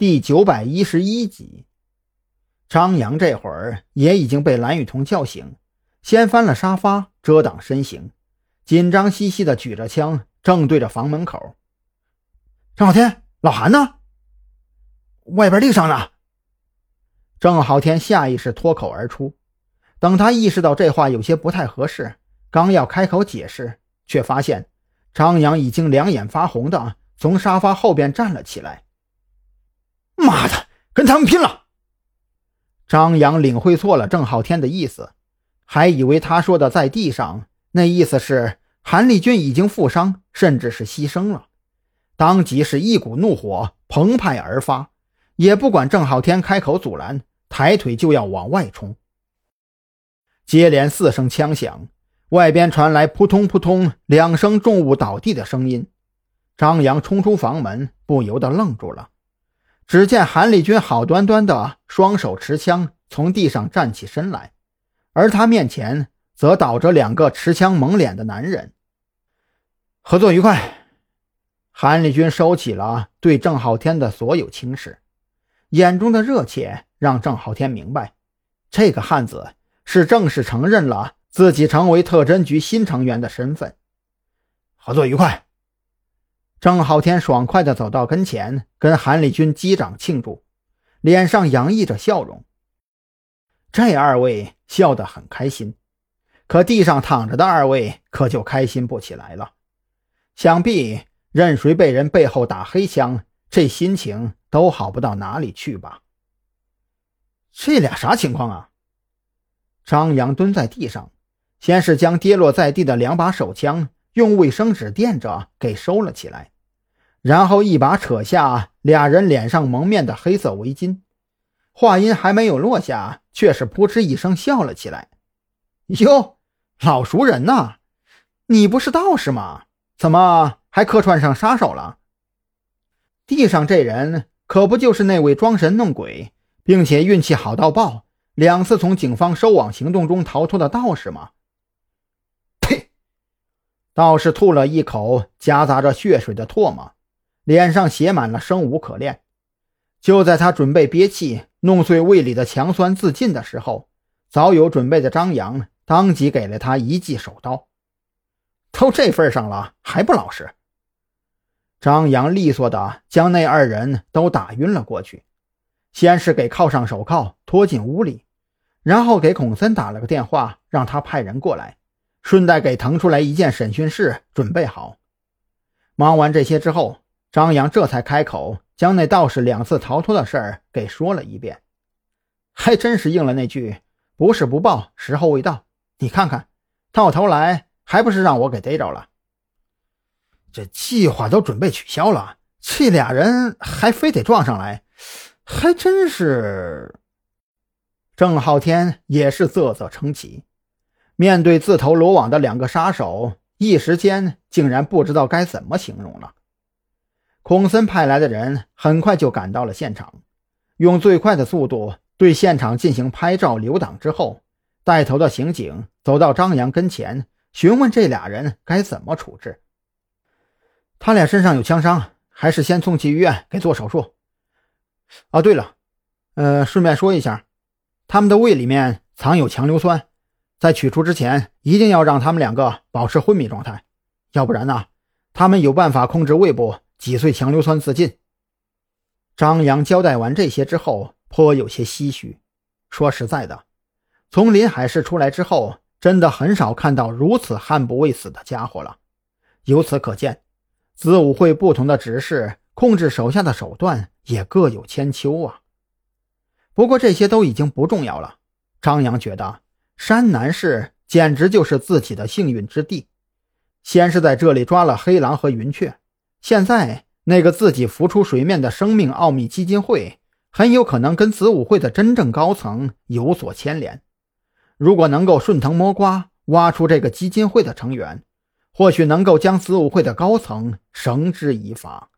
第九百一十一集，张扬这会儿也已经被蓝雨桐叫醒，掀翻了沙发遮挡身形，紧张兮兮的举着枪，正对着房门口。郑浩天，老韩呢？外边地上呢。郑浩天下意识脱口而出，等他意识到这话有些不太合适，刚要开口解释，却发现张扬已经两眼发红的从沙发后边站了起来。妈的，跟他们拼了！张扬领会错了郑浩天的意思，还以为他说的在地上那意思是韩立军已经负伤，甚至是牺牲了。当即是一股怒火澎湃而发，也不管郑浩天开口阻拦，抬腿就要往外冲。接连四声枪响，外边传来扑通扑通两声重物倒地的声音。张扬冲出房门，不由得愣住了。只见韩立军好端端的双手持枪从地上站起身来，而他面前则倒着两个持枪蒙脸的男人。合作愉快。韩立军收起了对郑浩天的所有轻视，眼中的热切让郑浩天明白，这个汉子是正式承认了自己成为特侦局新成员的身份。合作愉快。郑浩天爽快地走到跟前，跟韩立军击掌庆祝，脸上洋溢着笑容。这二位笑得很开心，可地上躺着的二位可就开心不起来了。想必任谁被人背后打黑枪，这心情都好不到哪里去吧？这俩啥情况啊？张扬蹲在地上，先是将跌落在地的两把手枪。用卫生纸垫着给收了起来，然后一把扯下俩人脸上蒙面的黑色围巾。话音还没有落下，却是扑哧一声笑了起来：“哟，老熟人呐，你不是道士吗？怎么还客串上杀手了？”地上这人可不就是那位装神弄鬼，并且运气好到爆，两次从警方收网行动中逃脱的道士吗？道士吐了一口夹杂着血水的唾沫，脸上写满了生无可恋。就在他准备憋气弄碎胃里的强酸自尽的时候，早有准备的张扬当即给了他一记手刀。都这份上了还不老实？张扬利索的将那二人都打晕了过去，先是给铐上手铐拖进屋里，然后给孔森打了个电话，让他派人过来。顺带给腾出来一间审讯室，准备好。忙完这些之后，张扬这才开口，将那道士两次逃脱的事儿给说了一遍。还真是应了那句“不是不报，时候未到”。你看看，到头来还不是让我给逮着了？这计划都准备取消了，这俩人还非得撞上来，还真是……郑浩天也是啧啧称奇。面对自投罗网的两个杀手，一时间竟然不知道该怎么形容了。孔森派来的人很快就赶到了现场，用最快的速度对现场进行拍照留档之后，带头的刑警走到张扬跟前，询问这俩人该怎么处置。他俩身上有枪伤，还是先送去医院给做手术。哦，对了，呃，顺便说一下，他们的胃里面藏有强硫酸。在取出之前，一定要让他们两个保持昏迷状态，要不然呢，他们有办法控制胃部挤碎强硫酸自尽。张扬交代完这些之后，颇有些唏嘘。说实在的，从临海市出来之后，真的很少看到如此悍不畏死的家伙了。由此可见，子午会不同的执事控制手下的手段也各有千秋啊。不过这些都已经不重要了。张扬觉得。山南市简直就是自己的幸运之地，先是在这里抓了黑狼和云雀，现在那个自己浮出水面的生命奥秘基金会，很有可能跟子午会的真正高层有所牵连。如果能够顺藤摸瓜挖出这个基金会的成员，或许能够将子午会的高层绳之以法。